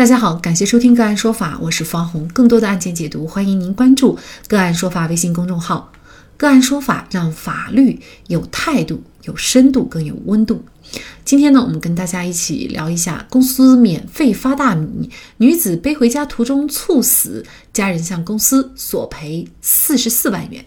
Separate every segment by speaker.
Speaker 1: 大家好，感谢收听个案说法，我是方红。更多的案件解读，欢迎您关注个案说法微信公众号。个案说法让法律有态度、有深度、更有温度。今天呢，我们跟大家一起聊一下：公司免费发大米，女子背回家途中猝死，家人向公司索赔四十四万元。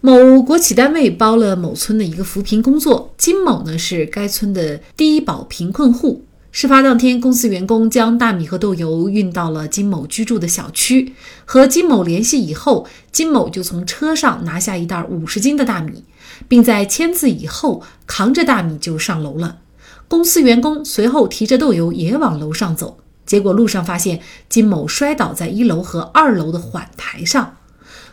Speaker 1: 某国企单位包了某村的一个扶贫工作，金某呢是该村的低保贫困户。事发当天，公司员工将大米和豆油运到了金某居住的小区。和金某联系以后，金某就从车上拿下一袋五十斤的大米，并在签字以后扛着大米就上楼了。公司员工随后提着豆油也往楼上走，结果路上发现金某摔倒在一楼和二楼的缓台上。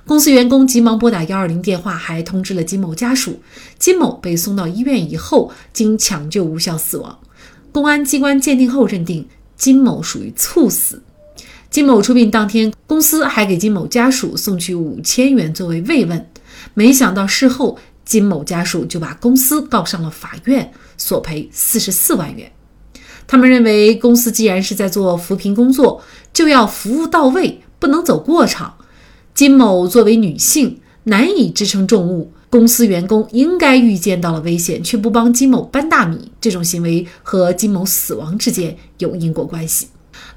Speaker 1: 公司员工急忙拨打幺二零电话，还通知了金某家属。金某被送到医院以后，经抢救无效死亡。公安机关鉴定后认定金某属于猝死。金某出殡当天，公司还给金某家属送去五千元作为慰问。没想到事后，金某家属就把公司告上了法院，索赔四十四万元。他们认为，公司既然是在做扶贫工作，就要服务到位，不能走过场。金某作为女性，难以支撑重物。公司员工应该预见到了危险，却不帮金某搬大米，这种行为和金某死亡之间有因果关系。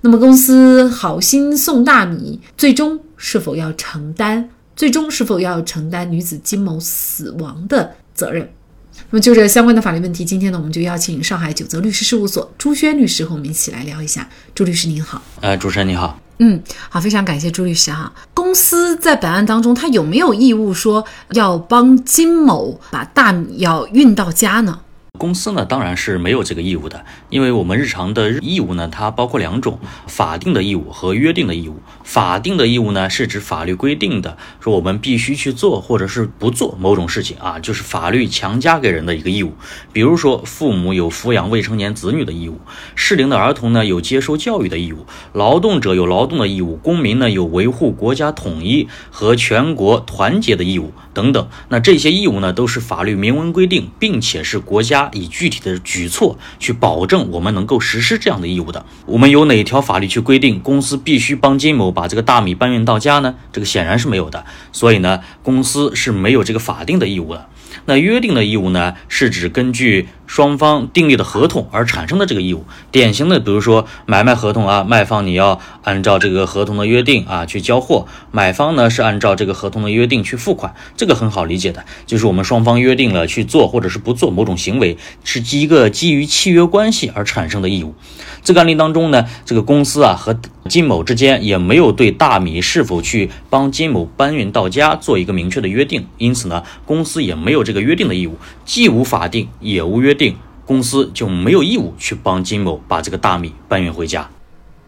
Speaker 1: 那么，公司好心送大米，最终是否要承担？最终是否要承担女子金某死亡的责任？那么，就这相关的法律问题，今天呢，我们就邀请上海九泽律师事务所朱轩律师和我们一起来聊一下。朱律师您好，
Speaker 2: 呃，主持人你好。
Speaker 1: 嗯，好，非常感谢朱律师哈。公司在本案当中，他有没有义务说要帮金某把大米要运到家呢？
Speaker 2: 公司呢，当然是没有这个义务的，因为我们日常的义务呢，它包括两种：法定的义务和约定的义务。法定的义务呢，是指法律规定的，说我们必须去做或者是不做某种事情啊，就是法律强加给人的一个义务。比如说，父母有抚养未成年子女的义务，适龄的儿童呢有接受教育的义务，劳动者有劳动的义务，公民呢有维护国家统一和全国团结的义务等等。那这些义务呢，都是法律明文规定，并且是国家。以具体的举措去保证我们能够实施这样的义务的，我们有哪条法律去规定公司必须帮金某把这个大米搬运到家呢？这个显然是没有的，所以呢，公司是没有这个法定的义务的。那约定的义务呢，是指根据双方订立的合同而产生的这个义务。典型的，比如说买卖合同啊，卖方你要按照这个合同的约定啊去交货，买方呢是按照这个合同的约定去付款，这个很好理解的，就是我们双方约定了去做或者是不做某种行为，是基一个基于契约关系而产生的义务。这个案例当中呢，这个公司啊和金某之间也没有对大米是否去帮金某搬运到家做一个明确的约定，因此呢，公司也没有这个约定的义务，既无法定也无约定，公司就没有义务去帮金某把这个大米搬运回家。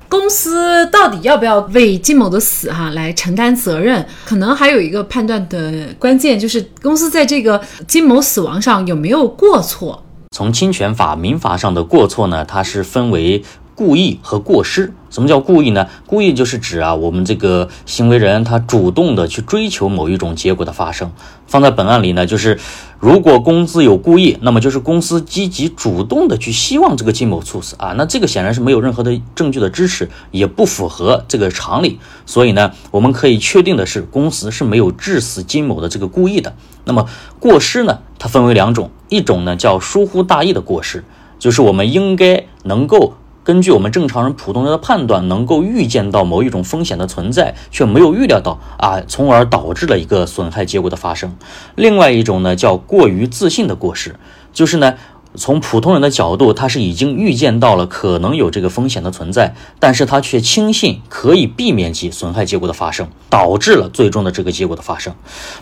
Speaker 1: 公司到底要不要为金某的死哈来承担责任？可能还有一个判断的关键就是公司在这个金某死亡上有没有过错。
Speaker 2: 从侵权法、民法上的过错呢，它是分为故意和过失。什么叫故意呢？故意就是指啊，我们这个行为人他主动的去追求某一种结果的发生。放在本案里呢，就是如果公司有故意，那么就是公司积极主动的去希望这个金某猝死啊，那这个显然是没有任何的证据的支持，也不符合这个常理。所以呢，我们可以确定的是，公司是没有致死金某的这个故意的。那么过失呢，它分为两种，一种呢叫疏忽大意的过失，就是我们应该能够。根据我们正常人、普通人的判断，能够预见到某一种风险的存在，却没有预料到啊，从而导致了一个损害结果的发生。另外一种呢，叫过于自信的过失，就是呢。从普通人的角度，他是已经预见到了可能有这个风险的存在，但是他却轻信可以避免其损害结果的发生，导致了最终的这个结果的发生。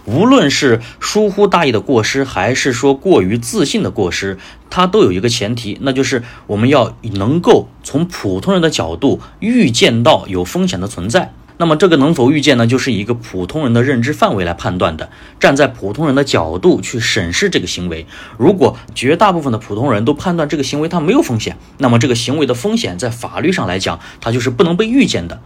Speaker 2: 无论是疏忽大意的过失，还是说过于自信的过失，它都有一个前提，那就是我们要能够从普通人的角度预见到有风险的存在。那么这个能否预见呢？就是以一个普通人的认知范围来判断的。站在普通人的角度去审视这个行为，如果绝大部分的普通人都判断这个行为它没有风险，那么这个行为的风险在法律上来讲，它就是不能被预见的。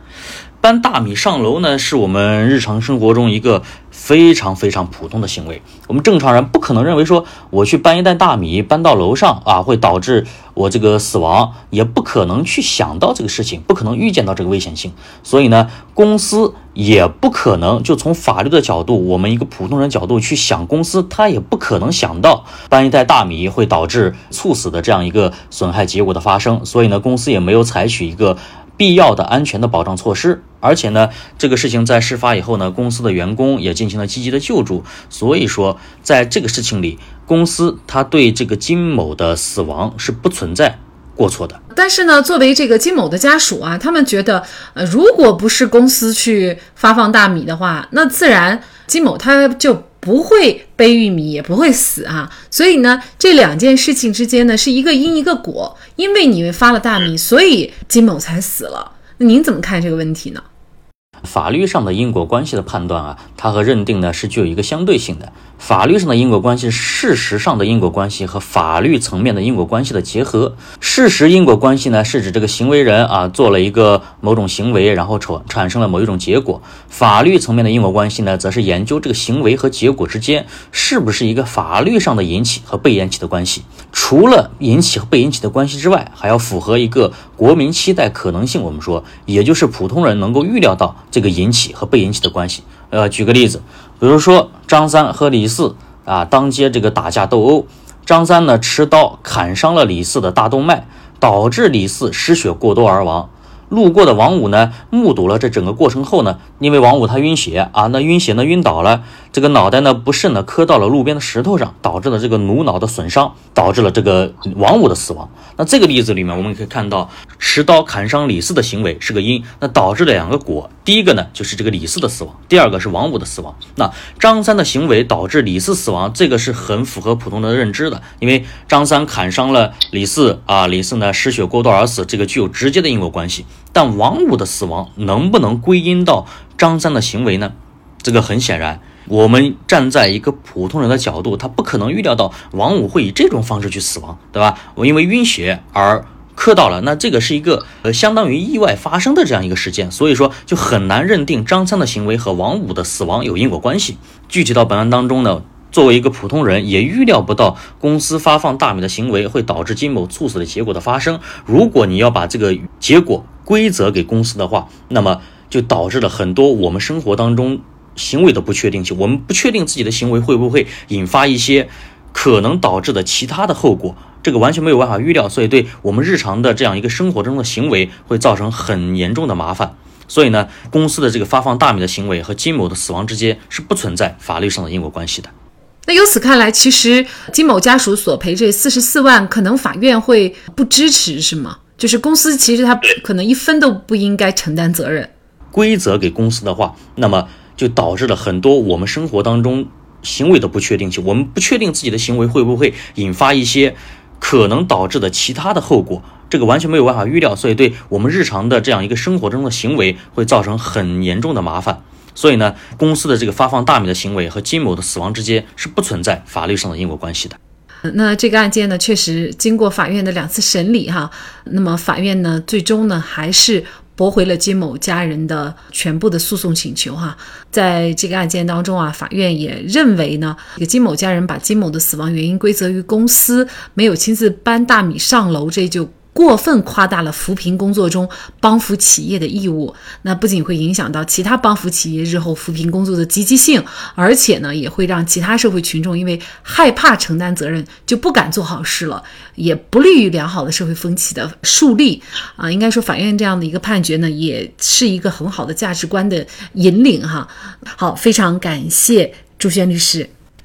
Speaker 2: 搬大米上楼呢，是我们日常生活中一个非常非常普通的行为。我们正常人不可能认为说我去搬一袋大米搬到楼上啊，会导致我这个死亡，也不可能去想到这个事情，不可能预见到这个危险性。所以呢，公司也不可能就从法律的角度，我们一个普通人角度去想，公司他也不可能想到搬一袋大米会导致猝死的这样一个损害结果的发生。所以呢，公司也没有采取一个。必要的安全的保障措施，而且呢，这个事情在事发以后呢，公司的员工也进行了积极的救助，所以说，在这个事情里，公司他对这个金某的死亡是不存在过错的。
Speaker 1: 但是呢，作为这个金某的家属啊，他们觉得，呃，如果不是公司去发放大米的话，那自然金某他就。不会背玉米，也不会死啊！所以呢，这两件事情之间呢，是一个因一个果。因为你发了大米，所以金某才死了。那您怎么看这个问题呢？
Speaker 2: 法律上的因果关系的判断啊，它和认定呢是具有一个相对性的。法律上的因果关系，事实上的因果关系和法律层面的因果关系的结合。事实因果关系呢，是指这个行为人啊做了一个某种行为，然后产产生了某一种结果。法律层面的因果关系呢，则是研究这个行为和结果之间是不是一个法律上的引起和被引起的关系。除了引起和被引起的关系之外，还要符合一个国民期待可能性。我们说，也就是普通人能够预料到这个引起和被引起的关系。呃，举个例子。比如说，张三和李四啊，当街这个打架斗殴，张三呢持刀砍伤了李四的大动脉，导致李四失血过多而亡。路过的王五呢，目睹了这整个过程后呢，因为王五他晕血啊，那晕血呢晕倒了，这个脑袋呢不慎呢磕到了路边的石头上，导致了这个颅脑的损伤，导致了这个王五的死亡。那这个例子里面，我们可以看到持刀砍伤李四的行为是个因，那导致了两个果。第一个呢就是这个李四的死亡，第二个是王五的死亡。那张三的行为导致李四死亡，这个是很符合普通人的认知的，因为张三砍伤了李四啊，李四呢失血过多而死，这个具有直接的因果关系。但王五的死亡能不能归因到张三的行为呢？这个很显然，我们站在一个普通人的角度，他不可能预料到王五会以这种方式去死亡，对吧？我因为晕血而磕到了，那这个是一个呃相当于意外发生的这样一个事件，所以说就很难认定张三的行为和王五的死亡有因果关系。具体到本案当中呢？作为一个普通人，也预料不到公司发放大米的行为会导致金某猝死的结果的发生。如果你要把这个结果规则给公司的话，那么就导致了很多我们生活当中行为的不确定性。我们不确定自己的行为会不会引发一些可能导致的其他的后果，这个完全没有办法预料，所以对我们日常的这样一个生活中的行为会造成很严重的麻烦。所以呢，公司的这个发放大米的行为和金某的死亡之间是不存在法律上的因果关系的。
Speaker 1: 那由此看来，其实金某家属索赔这四十四万，可能法院会不支持，是吗？就是公司其实他可能一分都不应该承担责任。
Speaker 2: 规则给公司的话，那么就导致了很多我们生活当中行为的不确定性。我们不确定自己的行为会不会引发一些可能导致的其他的后果，这个完全没有办法预料，所以对我们日常的这样一个生活中的行为会造成很严重的麻烦。所以呢，公司的这个发放大米的行为和金某的死亡之间是不存在法律上的因果关系的。
Speaker 1: 那这个案件呢，确实经过法院的两次审理哈，那么法院呢，最终呢还是驳回了金某家人的全部的诉讼请求哈。在这个案件当中啊，法院也认为呢，这个金某家人把金某的死亡原因归责于公司没有亲自搬大米上楼，这就。过分夸大了扶贫工作中帮扶企业的义务，那不仅会影响到其他帮扶企业日后扶贫工作的积极性，而且呢，也会让其他社会群众因为害怕承担责任，就不敢做好事了，也不利于良好的社会风气的树立。啊，应该说，法院这样的一个判决呢，也是一个很好的价值观的引领哈。好，非常感谢朱轩律师。